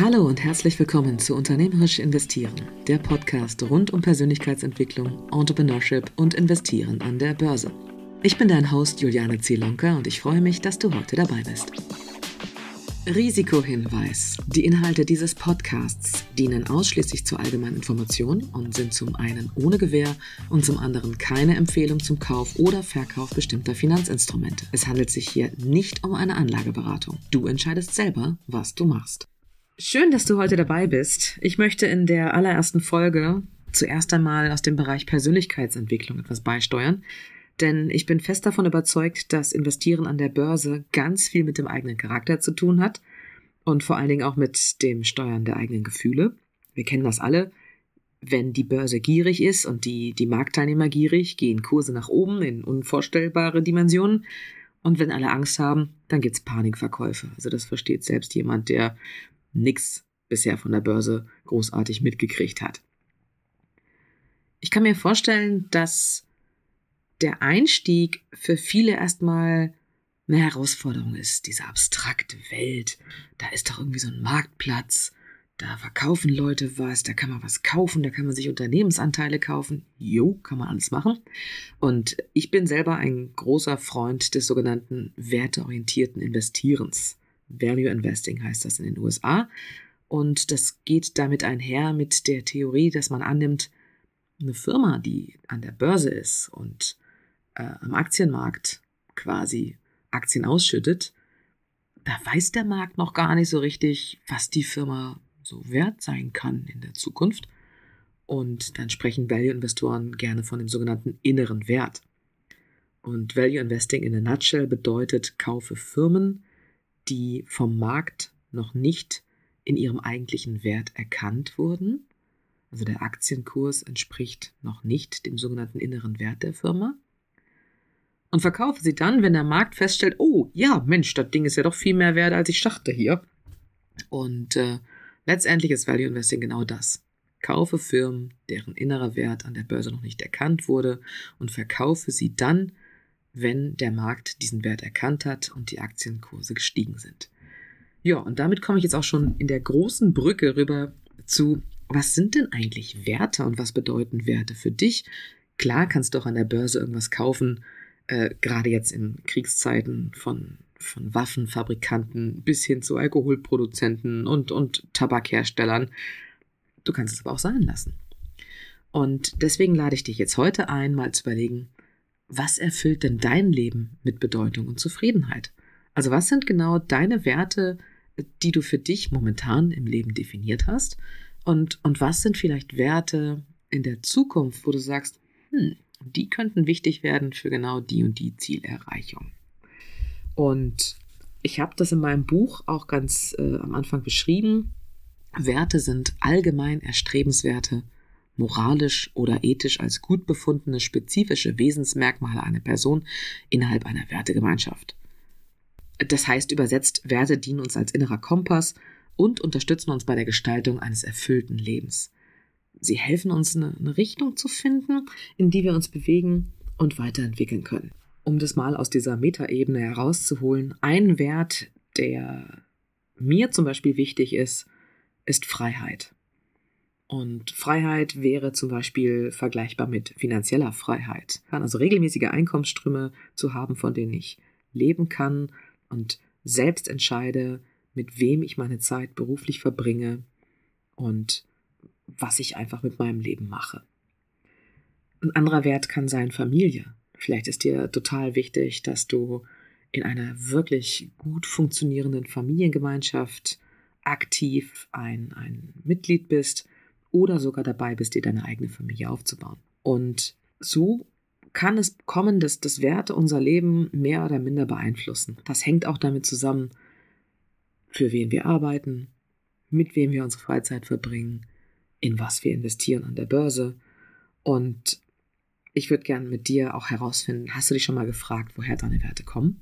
Hallo und herzlich willkommen zu Unternehmerisch Investieren, der Podcast rund um Persönlichkeitsentwicklung, Entrepreneurship und Investieren an der Börse. Ich bin dein Host Juliane Zielonka und ich freue mich, dass du heute dabei bist. Risikohinweis. Die Inhalte dieses Podcasts dienen ausschließlich zur allgemeinen Information und sind zum einen ohne Gewähr und zum anderen keine Empfehlung zum Kauf oder Verkauf bestimmter Finanzinstrumente. Es handelt sich hier nicht um eine Anlageberatung. Du entscheidest selber, was du machst. Schön, dass du heute dabei bist. Ich möchte in der allerersten Folge zuerst einmal aus dem Bereich Persönlichkeitsentwicklung etwas beisteuern. Denn ich bin fest davon überzeugt, dass Investieren an der Börse ganz viel mit dem eigenen Charakter zu tun hat und vor allen Dingen auch mit dem Steuern der eigenen Gefühle. Wir kennen das alle. Wenn die Börse gierig ist und die, die Marktteilnehmer gierig, gehen Kurse nach oben in unvorstellbare Dimensionen. Und wenn alle Angst haben, dann gibt's Panikverkäufe. Also das versteht selbst jemand, der nichts bisher von der Börse großartig mitgekriegt hat. Ich kann mir vorstellen, dass der Einstieg für viele erstmal eine Herausforderung ist. Diese abstrakte Welt. Da ist doch irgendwie so ein Marktplatz. Da verkaufen Leute was, da kann man was kaufen, da kann man sich Unternehmensanteile kaufen. Jo, kann man alles machen. Und ich bin selber ein großer Freund des sogenannten werteorientierten Investierens. Value Investing heißt das in den USA. Und das geht damit einher mit der Theorie, dass man annimmt, eine Firma, die an der Börse ist und äh, am Aktienmarkt quasi Aktien ausschüttet, da weiß der Markt noch gar nicht so richtig, was die Firma so wert sein kann in der Zukunft. Und dann sprechen Value-Investoren gerne von dem sogenannten inneren Wert. Und Value Investing in a nutshell bedeutet, kaufe Firmen, die vom Markt noch nicht in ihrem eigentlichen Wert erkannt wurden. Also der Aktienkurs entspricht noch nicht dem sogenannten inneren Wert der Firma und verkaufe sie dann, wenn der Markt feststellt, oh ja, Mensch, das Ding ist ja doch viel mehr wert, als ich dachte hier. Und äh, letztendlich ist Value Investing genau das. Kaufe Firmen, deren innerer Wert an der Börse noch nicht erkannt wurde und verkaufe sie dann, wenn der Markt diesen Wert erkannt hat und die Aktienkurse gestiegen sind. Ja, und damit komme ich jetzt auch schon in der großen Brücke rüber zu, was sind denn eigentlich Werte und was bedeuten Werte für dich? Klar kannst du auch an der Börse irgendwas kaufen, äh, gerade jetzt in Kriegszeiten von, von Waffenfabrikanten bis hin zu Alkoholproduzenten und, und Tabakherstellern. Du kannst es aber auch sein lassen. Und deswegen lade ich dich jetzt heute ein, mal zu überlegen, was erfüllt denn dein Leben mit Bedeutung und Zufriedenheit? Also was sind genau deine Werte, die du für dich momentan im Leben definiert hast? Und, und was sind vielleicht Werte in der Zukunft, wo du sagst, hm, die könnten wichtig werden für genau die und die Zielerreichung. Und ich habe das in meinem Buch auch ganz äh, am Anfang beschrieben. Werte sind allgemein erstrebenswerte, moralisch oder ethisch als gut befundene spezifische Wesensmerkmale einer Person innerhalb einer Wertegemeinschaft. Das heißt übersetzt, Werte dienen uns als innerer Kompass und unterstützen uns bei der Gestaltung eines erfüllten Lebens. Sie helfen uns, eine, eine Richtung zu finden, in die wir uns bewegen und weiterentwickeln können. Um das mal aus dieser Metaebene herauszuholen, ein Wert, der mir zum Beispiel wichtig ist, ist Freiheit. Und Freiheit wäre zum Beispiel vergleichbar mit finanzieller Freiheit. Also regelmäßige Einkommensströme zu haben, von denen ich leben kann und selbst entscheide, mit wem ich meine Zeit beruflich verbringe und was ich einfach mit meinem Leben mache. Ein anderer Wert kann sein Familie. Vielleicht ist dir total wichtig, dass du in einer wirklich gut funktionierenden Familiengemeinschaft aktiv ein, ein Mitglied bist oder sogar dabei bist, dir deine eigene Familie aufzubauen. Und so kann es kommen, dass das Werte unser Leben mehr oder minder beeinflussen. Das hängt auch damit zusammen, für wen wir arbeiten, mit wem wir unsere Freizeit verbringen, in was wir investieren an der Börse. Und ich würde gerne mit dir auch herausfinden, hast du dich schon mal gefragt, woher deine Werte kommen?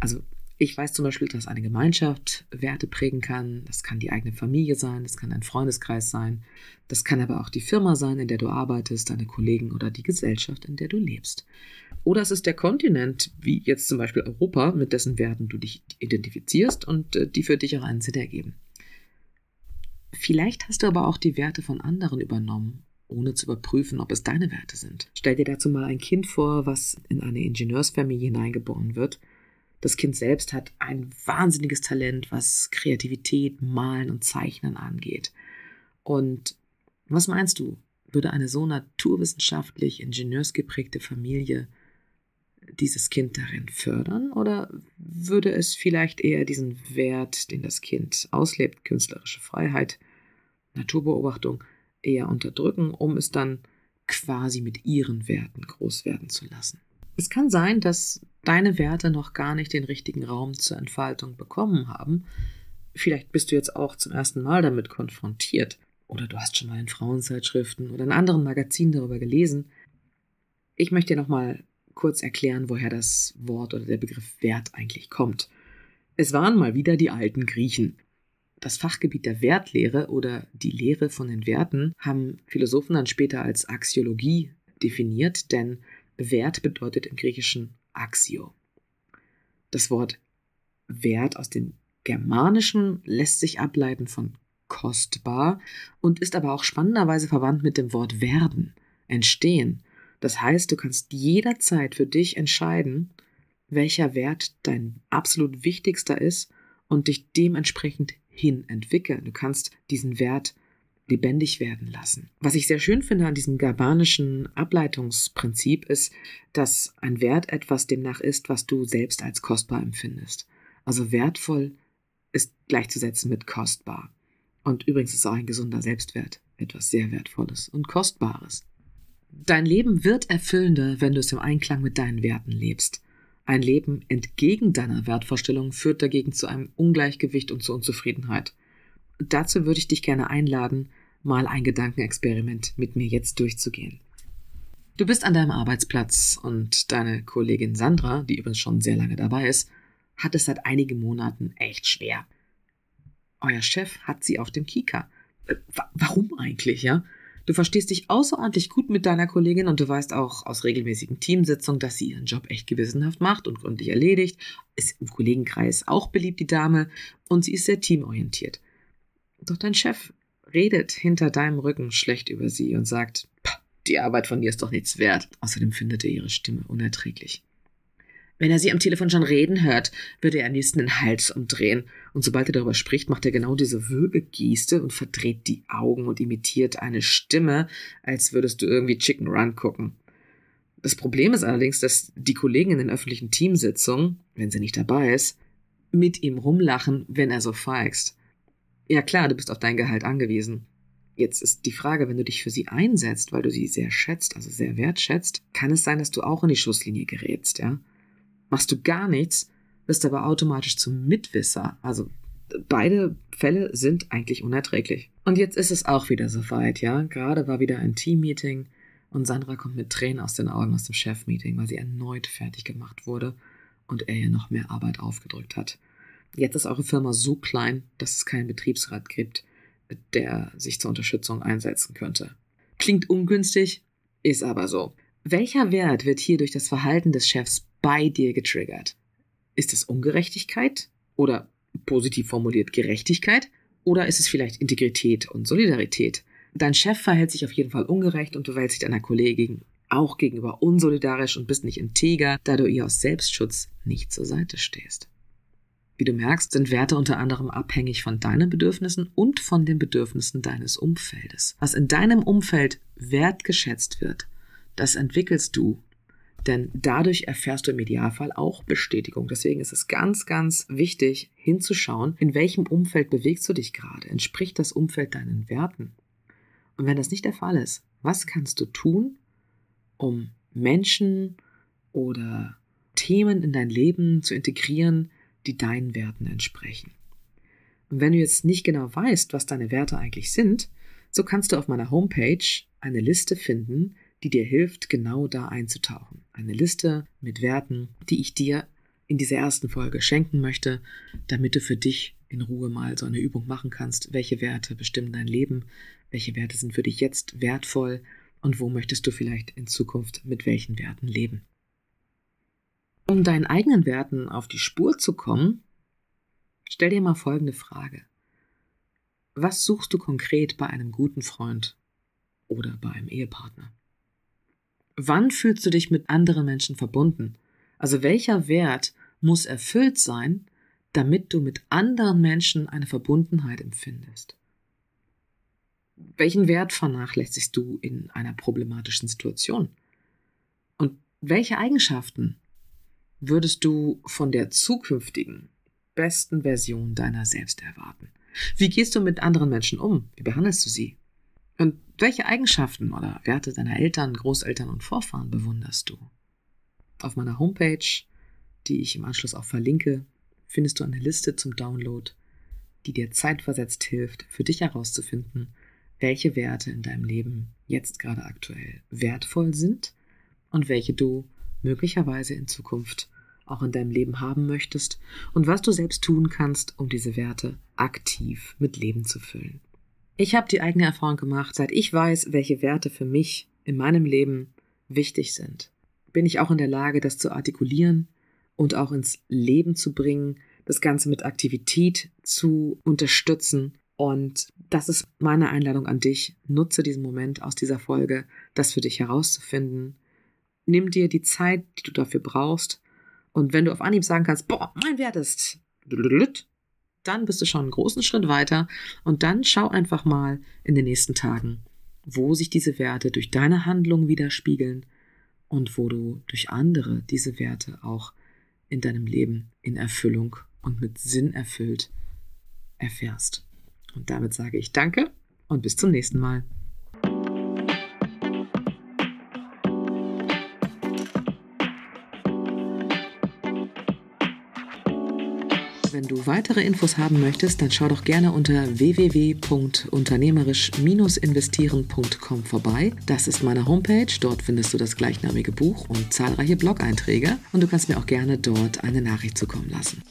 Also ich weiß zum Beispiel, dass eine Gemeinschaft Werte prägen kann. Das kann die eigene Familie sein, das kann ein Freundeskreis sein, das kann aber auch die Firma sein, in der du arbeitest, deine Kollegen oder die Gesellschaft, in der du lebst. Oder es ist der Kontinent, wie jetzt zum Beispiel Europa, mit dessen Werten du dich identifizierst und äh, die für dich auch einen Sinn ergeben. Vielleicht hast du aber auch die Werte von anderen übernommen, ohne zu überprüfen, ob es deine Werte sind. Stell dir dazu mal ein Kind vor, was in eine Ingenieursfamilie hineingeboren wird. Das Kind selbst hat ein wahnsinniges Talent, was Kreativität, Malen und Zeichnen angeht. Und was meinst du, würde eine so naturwissenschaftlich, ingenieursgeprägte Familie dieses Kind darin fördern oder würde es vielleicht eher diesen Wert, den das Kind auslebt, künstlerische Freiheit, Naturbeobachtung, eher unterdrücken, um es dann quasi mit ihren Werten groß werden zu lassen? Es kann sein, dass deine Werte noch gar nicht den richtigen Raum zur Entfaltung bekommen haben. Vielleicht bist du jetzt auch zum ersten Mal damit konfrontiert oder du hast schon mal in Frauenzeitschriften oder in anderen Magazinen darüber gelesen. Ich möchte dir nochmal kurz erklären, woher das Wort oder der Begriff Wert eigentlich kommt. Es waren mal wieder die alten Griechen. Das Fachgebiet der Wertlehre oder die Lehre von den Werten haben Philosophen dann später als Axiologie definiert, denn Wert bedeutet im Griechischen Axio. Das Wort Wert aus dem Germanischen lässt sich ableiten von kostbar und ist aber auch spannenderweise verwandt mit dem Wort werden, entstehen. Das heißt, du kannst jederzeit für dich entscheiden, welcher Wert dein absolut wichtigster ist und dich dementsprechend hin entwickeln. Du kannst diesen Wert lebendig werden lassen. Was ich sehr schön finde an diesem germanischen Ableitungsprinzip ist, dass ein Wert etwas demnach ist, was du selbst als kostbar empfindest. Also wertvoll ist gleichzusetzen mit kostbar. Und übrigens ist auch ein gesunder Selbstwert etwas sehr Wertvolles und Kostbares. Dein Leben wird erfüllender, wenn du es im Einklang mit deinen Werten lebst. Ein Leben entgegen deiner Wertvorstellungen führt dagegen zu einem Ungleichgewicht und zu Unzufriedenheit. Dazu würde ich dich gerne einladen, mal ein Gedankenexperiment mit mir jetzt durchzugehen. Du bist an deinem Arbeitsplatz und deine Kollegin Sandra, die übrigens schon sehr lange dabei ist, hat es seit einigen Monaten echt schwer. Euer Chef hat sie auf dem Kika. Äh, warum eigentlich, ja? Du verstehst dich außerordentlich gut mit deiner Kollegin und du weißt auch aus regelmäßigen Teamsitzungen, dass sie ihren Job echt gewissenhaft macht und gründlich erledigt. Ist im Kollegenkreis auch beliebt, die Dame, und sie ist sehr teamorientiert. Doch dein Chef redet hinter deinem Rücken schlecht über sie und sagt, die Arbeit von dir ist doch nichts wert. Außerdem findet er ihre Stimme unerträglich. Wenn er sie am Telefon schon reden hört, würde er am liebsten den Hals umdrehen. Und sobald er darüber spricht, macht er genau diese Würgegeste und verdreht die Augen und imitiert eine Stimme, als würdest du irgendwie Chicken Run gucken. Das Problem ist allerdings, dass die Kollegen in den öffentlichen Teamsitzungen, wenn sie nicht dabei ist, mit ihm rumlachen, wenn er so feigst. Ja klar, du bist auf dein Gehalt angewiesen. Jetzt ist die Frage, wenn du dich für sie einsetzt, weil du sie sehr schätzt, also sehr wertschätzt, kann es sein, dass du auch in die Schusslinie gerätst, ja? Machst du gar nichts, wirst aber automatisch zum Mitwisser. Also beide Fälle sind eigentlich unerträglich. Und jetzt ist es auch wieder soweit, ja. Gerade war wieder ein Teammeeting und Sandra kommt mit Tränen aus den Augen aus dem Chefmeeting, weil sie erneut fertig gemacht wurde und er ihr noch mehr Arbeit aufgedrückt hat. Jetzt ist eure Firma so klein, dass es keinen Betriebsrat gibt, der sich zur Unterstützung einsetzen könnte. Klingt ungünstig, ist aber so. Welcher Wert wird hier durch das Verhalten des Chefs bei dir getriggert? Ist es Ungerechtigkeit oder positiv formuliert Gerechtigkeit? Oder ist es vielleicht Integrität und Solidarität? Dein Chef verhält sich auf jeden Fall ungerecht und du verhältst dich deiner Kollegin auch gegenüber unsolidarisch und bist nicht integer, da du ihr aus Selbstschutz nicht zur Seite stehst. Wie du merkst, sind Werte unter anderem abhängig von deinen Bedürfnissen und von den Bedürfnissen deines Umfeldes. Was in deinem Umfeld wertgeschätzt wird, das entwickelst du denn dadurch erfährst du im Idealfall auch Bestätigung. Deswegen ist es ganz, ganz wichtig hinzuschauen, in welchem Umfeld bewegst du dich gerade? Entspricht das Umfeld deinen Werten? Und wenn das nicht der Fall ist, was kannst du tun, um Menschen oder Themen in dein Leben zu integrieren, die deinen Werten entsprechen? Und wenn du jetzt nicht genau weißt, was deine Werte eigentlich sind, so kannst du auf meiner Homepage eine Liste finden, die dir hilft, genau da einzutauchen. Eine Liste mit Werten, die ich dir in dieser ersten Folge schenken möchte, damit du für dich in Ruhe mal so eine Übung machen kannst. Welche Werte bestimmen dein Leben? Welche Werte sind für dich jetzt wertvoll? Und wo möchtest du vielleicht in Zukunft mit welchen Werten leben? Um deinen eigenen Werten auf die Spur zu kommen, stell dir mal folgende Frage. Was suchst du konkret bei einem guten Freund oder bei einem Ehepartner? Wann fühlst du dich mit anderen Menschen verbunden? Also welcher Wert muss erfüllt sein, damit du mit anderen Menschen eine Verbundenheit empfindest? Welchen Wert vernachlässigst du in einer problematischen Situation? Und welche Eigenschaften würdest du von der zukünftigen besten Version deiner selbst erwarten? Wie gehst du mit anderen Menschen um? Wie behandelst du sie? Und welche Eigenschaften oder Werte deiner Eltern, Großeltern und Vorfahren bewunderst du? Auf meiner Homepage, die ich im Anschluss auch verlinke, findest du eine Liste zum Download, die dir zeitversetzt hilft, für dich herauszufinden, welche Werte in deinem Leben jetzt gerade aktuell wertvoll sind und welche du möglicherweise in Zukunft auch in deinem Leben haben möchtest und was du selbst tun kannst, um diese Werte aktiv mit Leben zu füllen. Ich habe die eigene Erfahrung gemacht, seit ich weiß, welche Werte für mich in meinem Leben wichtig sind, bin ich auch in der Lage, das zu artikulieren und auch ins Leben zu bringen, das Ganze mit Aktivität zu unterstützen. Und das ist meine Einladung an dich. Nutze diesen Moment aus dieser Folge, das für dich herauszufinden. Nimm dir die Zeit, die du dafür brauchst. Und wenn du auf Anhieb sagen kannst, boah, mein Wert ist, dann bist du schon einen großen Schritt weiter. Und dann schau einfach mal in den nächsten Tagen, wo sich diese Werte durch deine Handlung widerspiegeln und wo du durch andere diese Werte auch in deinem Leben in Erfüllung und mit Sinn erfüllt erfährst. Und damit sage ich Danke und bis zum nächsten Mal. Wenn du weitere Infos haben möchtest, dann schau doch gerne unter www.unternehmerisch-investieren.com vorbei. Das ist meine Homepage. Dort findest du das gleichnamige Buch und zahlreiche Blog-Einträge. Und du kannst mir auch gerne dort eine Nachricht zukommen lassen.